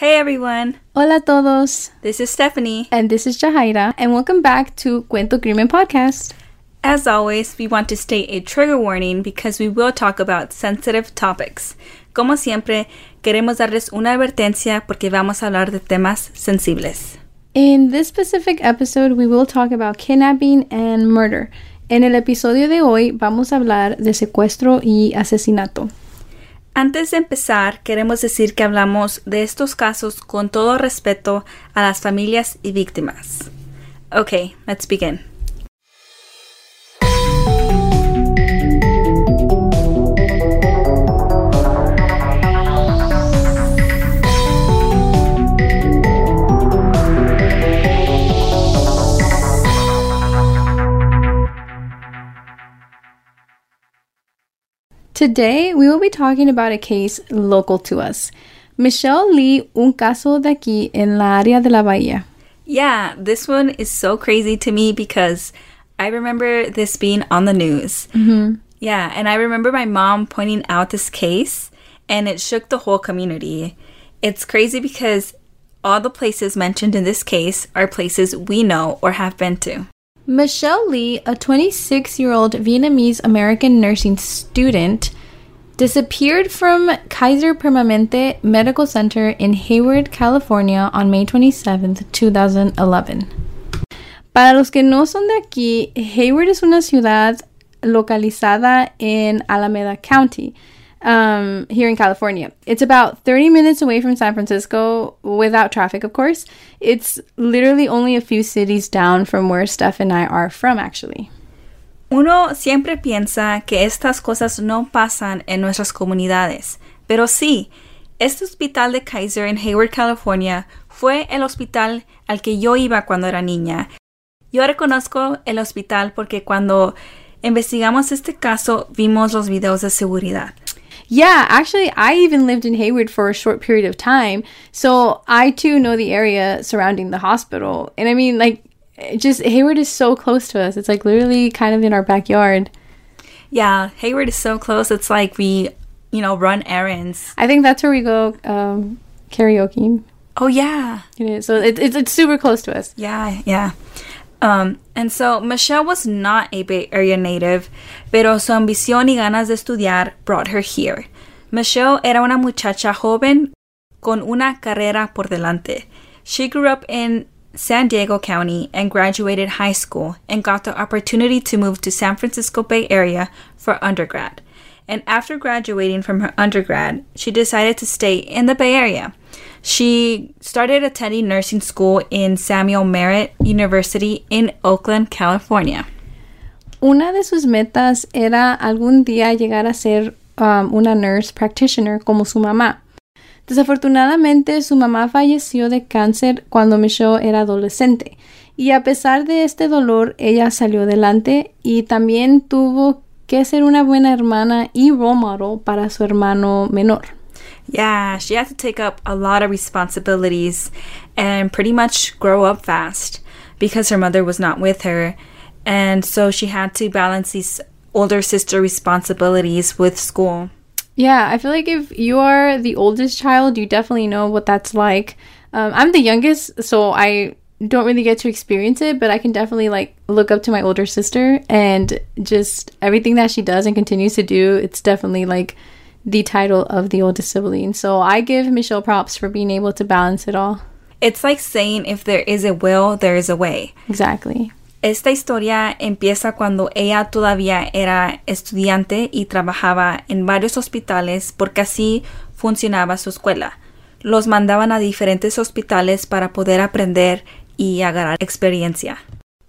Hey everyone, Hola a todos. this is Stephanie. And this is Jahaira, and welcome back to Cuento Crimen Podcast. As always, we want to state a trigger warning because we will talk about sensitive topics. Como siempre, queremos darles una advertencia porque vamos a hablar de temas sensibles. In this specific episode, we will talk about kidnapping and murder. En el episodio de hoy vamos a hablar de secuestro y asesinato. Antes de empezar, queremos decir que hablamos de estos casos con todo respeto a las familias y víctimas. Okay, let's begin. Today, we will be talking about a case local to us. Michelle Le, un caso de aquí en la área de la Bahía. Yeah, this one is so crazy to me because I remember this being on the news. Mm-hmm. Yeah, and I remember my mom pointing out this case and it shook the whole community. It's crazy because all the places mentioned in this case are places we know or have been to. Michelle Le, a 26 year old Vietnamese American nursing student, disappeared from Kaiser Permanente Medical Center in Hayward, California on May 27, 2011. Para los que no son de aquí, Hayward es una ciudad localizada en Alameda County, um, here in California. It's about 30 minutes away from San Francisco without traffic, of course. It's literally only a few cities down from where Steph and I are from, actually. Uno siempre piensa que estas cosas no pasan en nuestras comunidades, pero sí, este hospital de Kaiser en Hayward, California, fue el hospital al que yo iba cuando era niña. Yo reconozco el hospital porque cuando investigamos este caso vimos los videos de seguridad. Yeah, actually, I even lived in Hayward for a short period of time. So I too know the area surrounding the hospital. And I mean, like, just Hayward is so close to us. It's like literally kind of in our backyard. Yeah, Hayward is so close. It's like we, you know, run errands. I think that's where we go um, karaoke. Oh yeah, It is. So it, it's, it's super close to us. Yeah, yeah. Um, and so Michelle was not a Bay Area native, pero su ambición y ganas de estudiar brought her here. Michelle era una muchacha joven con una carrera por delante. She grew up in San Diego County and graduated high school and got the opportunity to move to San Francisco Bay Area for undergrad. And after graduating from her undergrad, she decided to stay in the Bay Area. She started attending nursing school in Samuel Merritt University in Oakland, California. Una de sus metas era algún día llegar a ser um, una nurse practitioner como su mamá. Desafortunadamente, su mamá falleció de cáncer cuando Michelle era adolescente. Y a pesar de este dolor, ella salió adelante y también tuvo que ser una buena hermana y role model para su hermano menor. Yeah, she had to take up a lot of responsibilities and pretty much grow up fast because her mother was not with her. And so she had to balance these older sister responsibilities with school. Yeah, I feel like if you are the oldest child, you definitely know what that's like. Um, I'm the youngest, so I don't really get to experience it, but I can definitely like look up to my older sister and just everything that she does and continues to do. It's definitely like the title of the oldest sibling. So I give Michelle props for being able to balance it all. It's like saying if there is a will, there is a way. Exactly. Esta historia empieza cuando ella todavía era estudiante y trabajaba en varios hospitales porque así funcionaba su escuela. Los mandaban a diferentes hospitales para poder aprender y agarrar experiencia.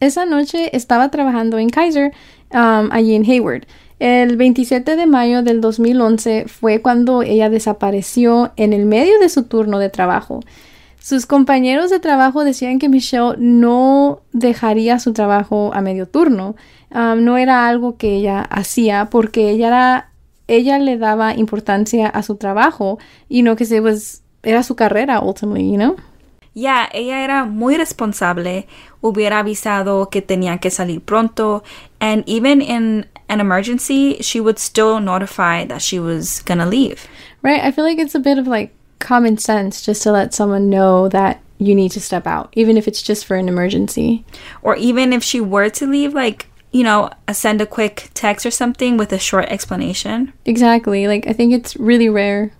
Esa noche estaba trabajando en Kaiser, um, allí en Hayward. El 27 de mayo del 2011 fue cuando ella desapareció en el medio de su turno de trabajo. Sus compañeros de trabajo decían que Michelle no dejaría su trabajo a medio turno. Um, no era algo que ella hacía porque ella le daba importancia a su trabajo y no que se was, era su carrera ultimately, you? Ya, ella era muy responsable, hubiera avisado que tenía que salir pronto, and even in an emergency, she would still notify that she was gonna leave. Right? I feel like it's a bit of like common sense just to let someone know that you need to step out, even if it's just for an emergency. Or even if she were to leave, like, you know, send a quick text or something with a short explanation. Exactly. Like, I think it's really rare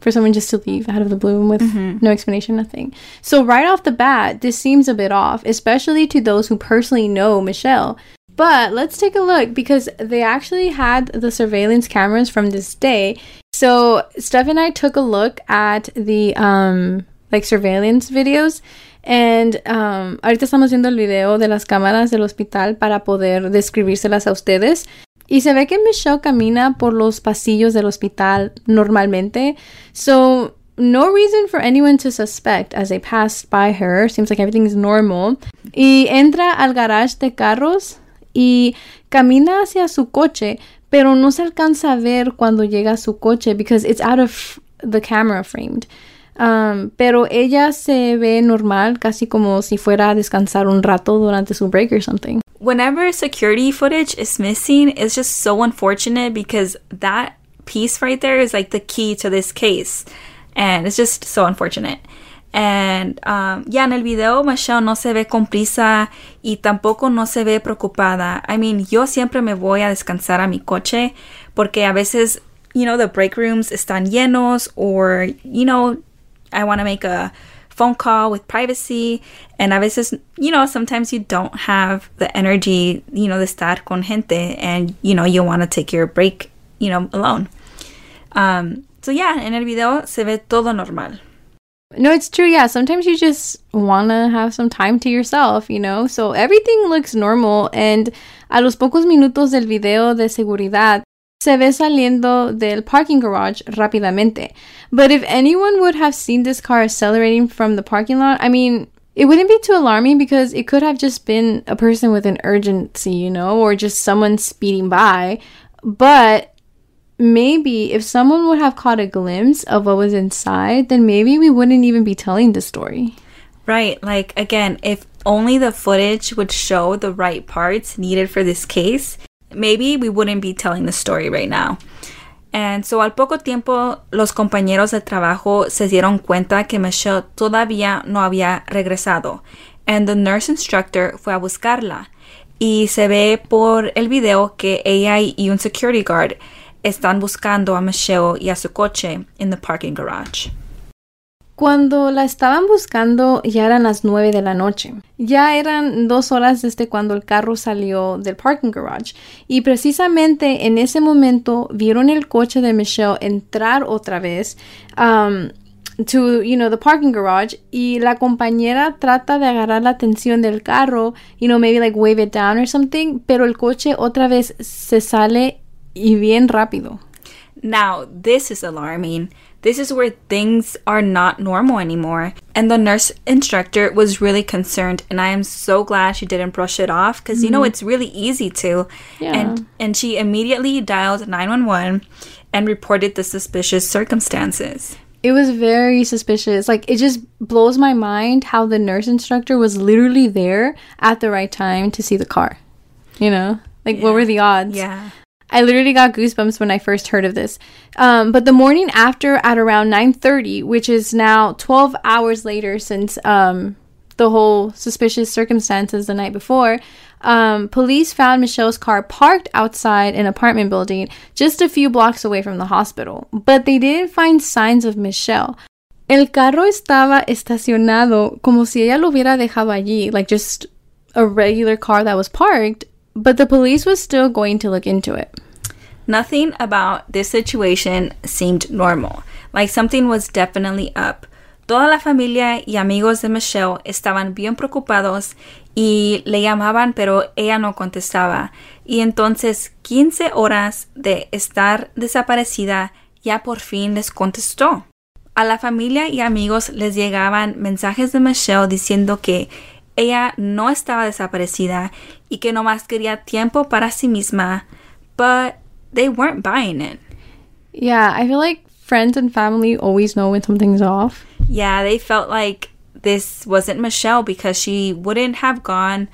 for someone just to leave out of the blue with no explanation, nothing. So, right off the bat, this seems a bit off, especially to those who personally know Michelle. But let's take a look because they actually had the surveillance cameras from this day. So, Steph and I took a look at the um like surveillance videos and um ahorita estamos viendo el video de las cámaras del hospital para poder describírselas a ustedes. Y se ve que Michelle camina por los pasillos del hospital normalmente. So, no reason for anyone to suspect as they passed by her. Seems like everything is normal. Y entra al garage de carros y camina hacia su coche, pero no se alcanza a ver cuando llega su coche because it's out of the camera framed. Um, pero ella se ve normal, casi como si fuera a descansar un rato durante su break or something. Whenever security footage is missing, it's just so unfortunate because that piece right there is like the key to this case. And it's just so unfortunate. And um, ya en el video, Michelle no se ve con y tampoco no se ve preocupada. I mean, yo siempre me voy a descansar a mi coche porque a veces, you know, the break rooms están llenos or, you know, I want to make a phone call with privacy. And a veces, you know, sometimes you don't have the energy, you know, de estar con gente and, you know, you want to take your break, you know, alone. Um, so yeah, en el video se ve todo normal. No, it's true. Yeah, sometimes you just want to have some time to yourself, you know? So everything looks normal. And a los pocos minutos del video de seguridad, se ve saliendo del parking garage rápidamente. But if anyone would have seen this car accelerating from the parking lot, I mean, it wouldn't be too alarming because it could have just been a person with an urgency, you know, or just someone speeding by. But maybe if someone would have caught a glimpse of what was inside, then maybe we wouldn't even be telling the story. Right. Like, again, if only the footage would show the right parts needed for this case, maybe we wouldn't be telling the story right now. And so al poco tiempo, los compañeros de trabajo se dieron cuenta que Michelle todavía no había regresado. And the nurse instructor fue a buscarla. Y se ve por el video que ella y un security guard están buscando a Michelle y a su coche in the parking garage. Cuando la estaban buscando ya eran las 9 de la noche. Ya eran dos horas desde cuando el carro salió del parking garage. Y precisamente en ese momento vieron el coche de Michelle entrar otra vez um, to, you know, the parking garage. Y la compañera trata de agarrar la atención del carro, you know, maybe like wave it down or something. Pero el coche otra vez se sale y bien rápido. Now, this is alarming. This is where things are not normal anymore. And the nurse instructor was really concerned, and I am so glad she didn't brush it off because you know mm-hmm. it's really easy to. Yeah. And and she immediately dialed 911 and reported the suspicious circumstances. It was very suspicious. Like, it just blows my mind how the nurse instructor was literally there at the right time to see the car. You know? Like, what were the odds? Yeah. I literally got goosebumps when I first heard of this. Um, but the morning after, at around 9.30, which is now 12 hours later since um, the whole suspicious circumstances the night before, um, police found Michelle's car parked outside an apartment building just a few blocks away from the hospital. But they didn't find signs of Michelle. El carro estaba estacionado como si ella lo hubiera dejado allí, like just a regular car that was parked, but the police was still going to look into it. Nothing about this situation seemed normal, like something was definitely up. Toda la familia y amigos de Michelle estaban bien preocupados y le llamaban, pero ella no contestaba. Y entonces, 15 horas de estar desaparecida, ya por fin les contestó. A la familia y amigos les llegaban mensajes de Michelle diciendo que ella no estaba desaparecida y que nomás quería tiempo para sí misma, but they weren't buying it. Yeah, I feel like friends and family always know when something's off. Yeah, they felt like this wasn't Michelle because she wouldn't have gone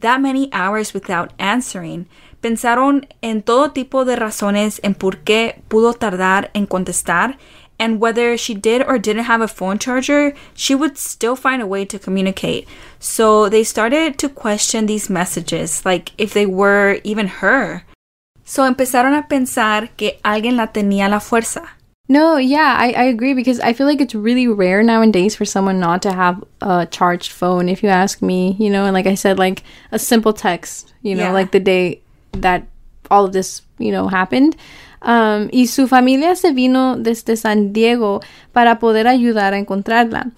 that many hours without answering. Pensaron en todo tipo de razones en por qué pudo tardar en contestar, And whether she did or didn't have a phone charger, she would still find a way to communicate. So they started to question these messages, like if they were even her. So empezaron a pensar que alguien la tenía la fuerza. No, yeah, I, I agree because I feel like it's really rare nowadays for someone not to have a charged phone, if you ask me, you know, and like I said, like a simple text, you know, Yeah. like the day that all of this, you know, happened. Um, y su familia se vino desde San Diego para poder ayudar a encontrarla.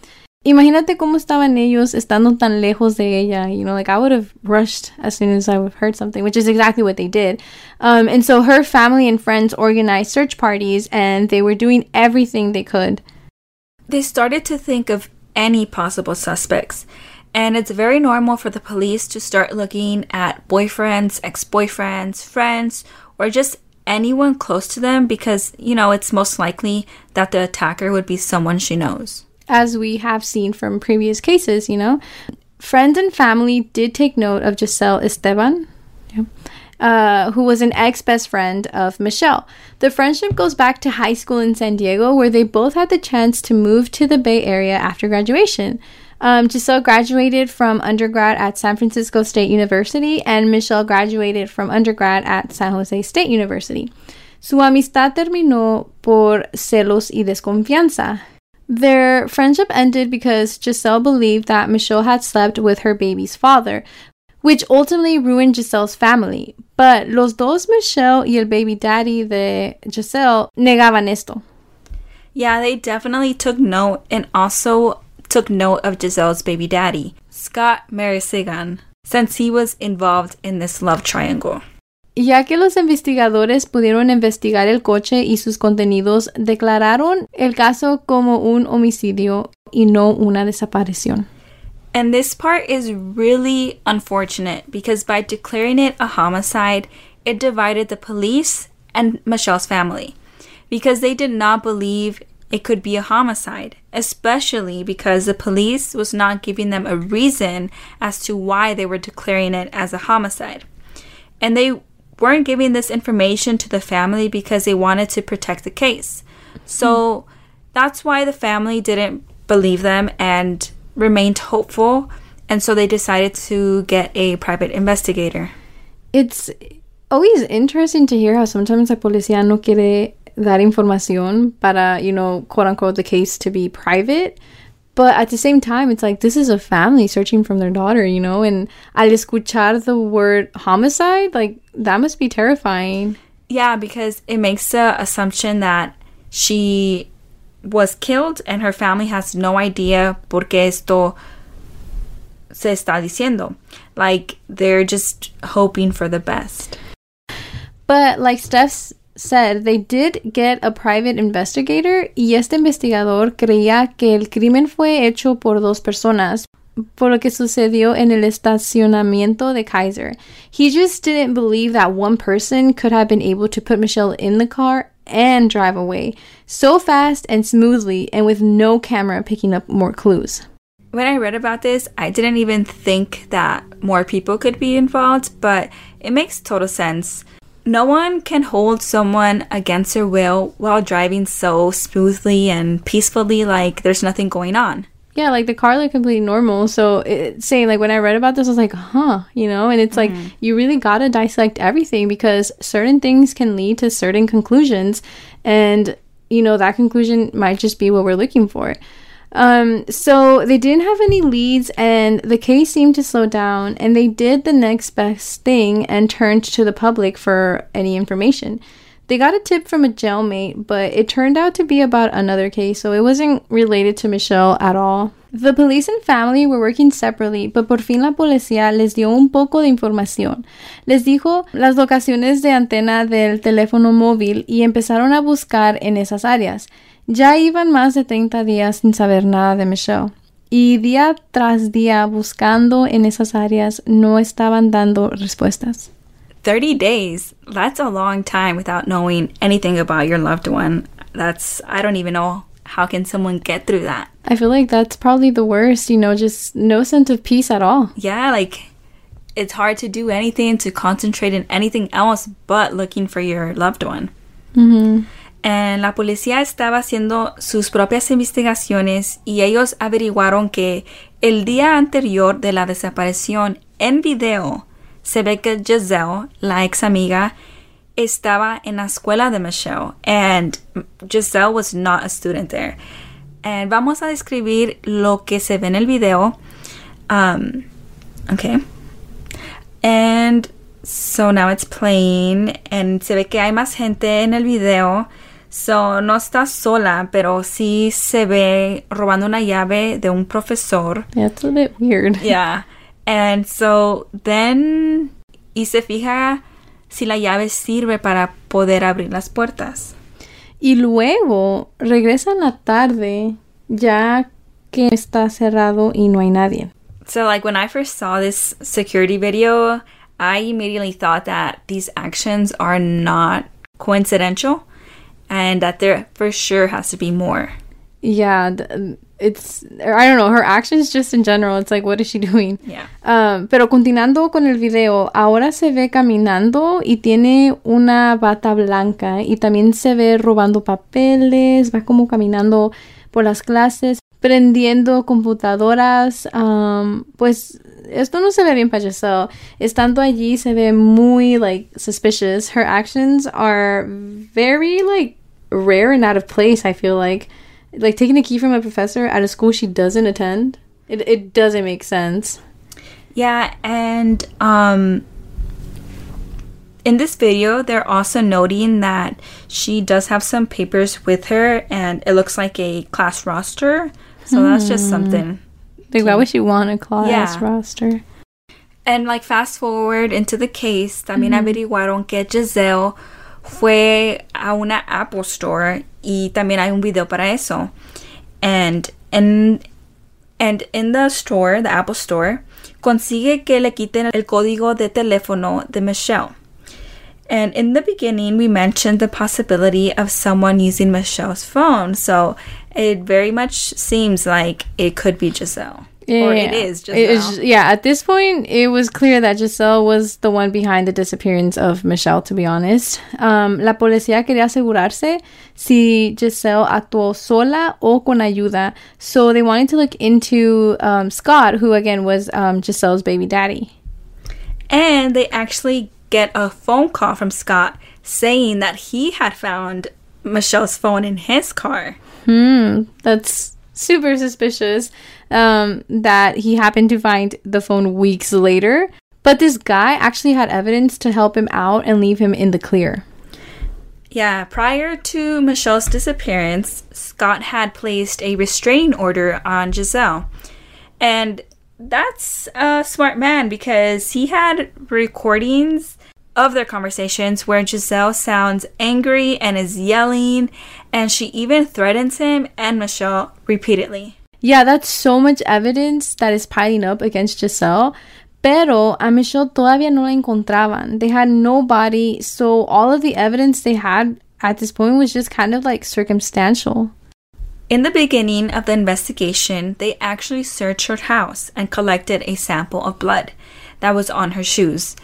Imagínate cómo estaban ellos estando tan lejos de ella. You know, like I would have rushed as soon as I would have heard something, which is exactly what they did. Um, and so her family and friends organized search parties and they were doing everything they could. They started to think of any possible suspects. And it's very normal for the police to start looking at boyfriends, ex boyfriends, friends, or just anyone close to them because, you know, it's most likely that the attacker would be someone she knows. as we have seen from previous cases, you know. Friends and family did take note of Giselle Esteban, yeah, uh, who was an ex best friend of Michelle. The friendship goes back to high school in San Diego, where they both had the chance to move to the Bay Area after graduation. Um, Giselle graduated from undergrad at San Francisco State University, and Michelle graduated from undergrad at San Jose State University. Su amistad terminó por celos y desconfianza. Their friendship ended because Giselle believed that Michelle had slept with her baby's father, which ultimately ruined Giselle's family. But los dos, Michelle y el baby daddy de Giselle, negaban esto. Yeah, they definitely took note and also took note of Giselle's baby daddy, Scott Marisigan, since he was involved in this love triangle. Ya que los investigadores pudieron investigar el coche y sus contenidos, declararon el caso como un homicidio y no una desaparición. And this part is really unfortunate because by declaring it a homicide, it divided the police and Michelle's family because they did not believe it could be a homicide, especially because the police was not giving them a reason as to why they were declaring it as a homicide. And they weren't giving this information to the family because they wanted to protect the case. So that's why the family didn't believe them and remained hopeful. And so they decided to get a private investigator. It's always interesting to hear how sometimes la policía no quiere dar information para, you know, quote unquote, the case to be private. But at the same time, it's like this is a family searching for their daughter, you know, and al escuchar the word homicide, like that must be terrifying. Yeah, because it makes the assumption that she was killed and her family has no idea por qué esto se está diciendo. Like they're just hoping for the best. But like Steph said, they did get a private investigator y este investigador creía que el crimen fue hecho por dos personas, por lo que sucedió en el estacionamiento de Kaiser. He just didn't believe that one person could have been able to put Michelle in the car and drive away so fast and smoothly and with no camera picking up more clues. When I read about this, I didn't even think that more people could be involved, but it makes total sense. No one can hold someone against their will while driving so smoothly and peacefully like there's nothing going on. Yeah, like the car looked completely normal. So it's saying like when I read about this, I was like, huh, you know. And it's like mm-hmm. you really gotta dissect everything because certain things can lead to certain conclusions, and you know that conclusion might just be what we're looking for. Um, so they didn't have any leads, and the case seemed to slow down. And they did the next best thing and turned to the public for any information. They got a tip from a jailmate, but it turned out to be about another case, so it wasn't related to Michelle at all. The police and family were working separately, but por fin la policía les dio un poco de información. Les dijo las locaciones de antena del teléfono móvil y empezaron a buscar en esas áreas. Ya iban más de 30 días sin saber nada de Michelle. Y día tras día buscando en esas áreas no estaban dando respuestas. 30 days, that's a long time without knowing anything about your loved one. That's, I don't even know how can someone get through that. I feel like that's probably the worst, you know, just no sense of peace at all. Yeah, like it's hard to do anything, to concentrate in anything else but looking for your loved one. Mm-hmm. And la policía estaba haciendo sus propias investigaciones y ellos averiguaron que el día anterior de la desaparición en video se ve que Giselle, la ex amiga, estaba en la escuela de Michelle and Giselle was not a student there. And vamos a describir lo que se ve en el video. Um, okay. And so now it's playing and se ve que hay más gente en el video. So no está sola, pero sí se ve robando una llave de un profesor. Yeah, it's a bit weird. Yeah. And so then y se fija si la llave sirve para poder abrir las puertas. Y luego regresa en la tarde ya que está cerrado y no hay nadie. So, like, when I first saw this security video, I immediately thought that these actions are not coincidental and that there for sure has to be more. Yeah, it's I don't know, her actions just in general, it's like what is she doing? Yeah. Um, pero continuando con el video, ahora se ve caminando y tiene una bata blanca y también se ve robando papeles, va como caminando por las clases, prendiendo computadoras, um, pues esto no se ve bien para Giselle. Estando allí se ve muy like suspicious. Her actions are very like rare and out of place, I feel like. Like taking a key from a professor at a school she doesn't attend. It it doesn't make sense. Yeah, and um in this video they're also noting that she does have some papers with her and it looks like a class roster. So that's just hmm. something. Like why would she want a class Yeah. roster? And like fast forward into the case, también mm-hmm. averiguaron que Giselle fue a una Apple Store y también hay un video para eso. And and and in the store, the Apple Store, consigue que le quiten el código de teléfono de Michelle. And in the beginning, we mentioned the possibility of someone using Michelle's phone. So it very much seems like it could be Giselle. or it is Giselle. It is- yeah, at this point, it was clear that Giselle was the one behind the disappearance of Michelle, to be honest. Um, la policía quería asegurarse si Giselle actuó sola o con ayuda. So they wanted to look into um, Scott, who again was um, Giselle's baby daddy. And they actually get a phone call from Scott saying that he had found Michelle's phone in his car. Hmm, that's super suspicious um, that he happened to find the phone weeks later. But this guy actually had evidence to help him out and leave him in the clear. Yeah, prior to Michelle's disappearance, Scott had placed a restraining order on Giselle. And that's a smart man because he had recordings of their conversations where Giselle sounds angry and is yelling, and she even threatens him and Michelle repeatedly. Yeah, that's so much evidence that is piling up against Giselle. Pero a Michelle todavía no la encontraban. They had nobody, so all of the evidence they had at this point was just kind of like circumstantial. In the beginning of the investigation, they actually searched her house and collected a sample of blood that was on her shoes.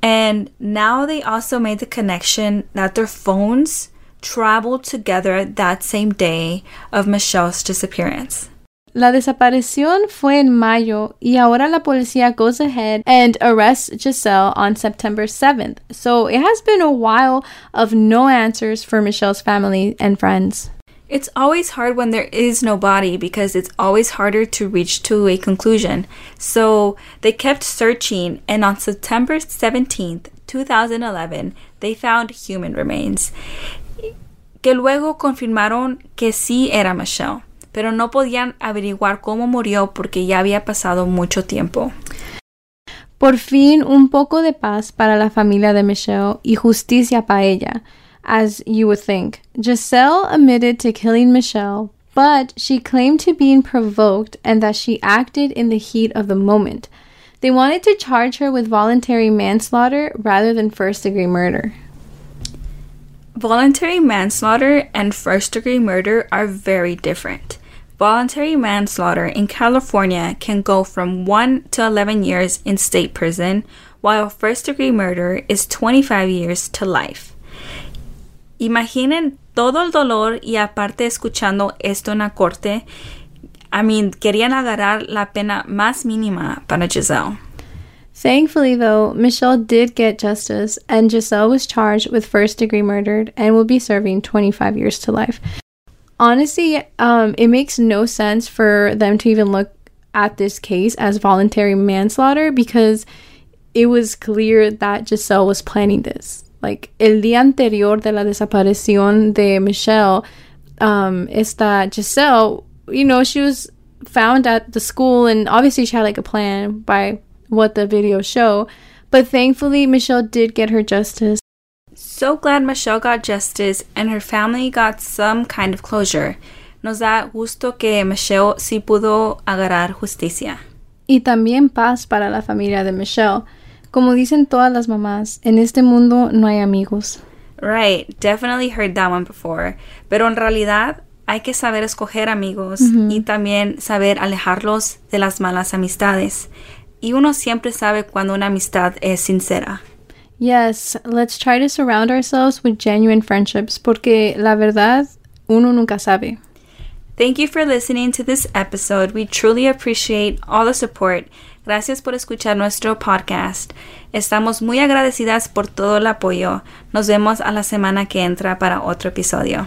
And now they also made the connection that their phones traveled together that same day of Michelle's disappearance. La desaparición fue en mayo y ahora la policía goes ahead and arrests Giselle on September 7th. So it has been a while of no answers for Michelle's family and friends. It's always hard when there is no body because it's always harder to reach to a conclusion. So they kept searching and on September 17th, 2011, they found human remains que luego confirmaron que sí era Michelle, pero no podían averiguar cómo murió porque ya había pasado mucho tiempo. Por fin, un poco de paz para la familia de Michelle y justicia para ella, as you would think. Giselle admitted to killing Michelle, but she claimed to being provoked and that she acted in the heat of the moment. They wanted to charge her with voluntary manslaughter rather than first degree murder. Voluntary manslaughter and first degree murder are very different. Voluntary manslaughter in California can go from 1 to 11 years in state prison, while first degree murder is 25 years to life. Imaginen todo el dolor y aparte escuchando esto en la corte, I mean, querían agarrar la pena más mínima para Giselle. Thankfully, though, Michelle did get justice, and Giselle was charged with first degree murder and will be serving 25 years to life. Honestly, um, it makes no sense for them to even look at this case as voluntary manslaughter because it was clear that Giselle was planning this. Like, el día anterior de la desaparición de Michelle, um, esta Giselle, you know, she was found at the school, and obviously she had like a plan by what the videos show. But thankfully, Michelle did get her justice. So glad Michelle got justice and her family got some kind of closure. Nos da gusto que Michelle sí pudo agarrar justicia. Y también paz para la familia de Michelle. Como dicen todas las mamás, en este mundo no hay amigos. Right, definitely heard that one before. Pero en realidad hay que saber escoger amigos y también saber alejarlos de las malas amistades. Y uno siempre sabe cuando una amistad es sincera. Yes, let's try to surround ourselves with genuine friendships porque la verdad uno nunca sabe. Thank you for listening to this episode. We truly appreciate all the support. Gracias por escuchar nuestro podcast. Estamos muy agradecidas por todo el apoyo. Nos vemos a la semana que entra para otro episodio.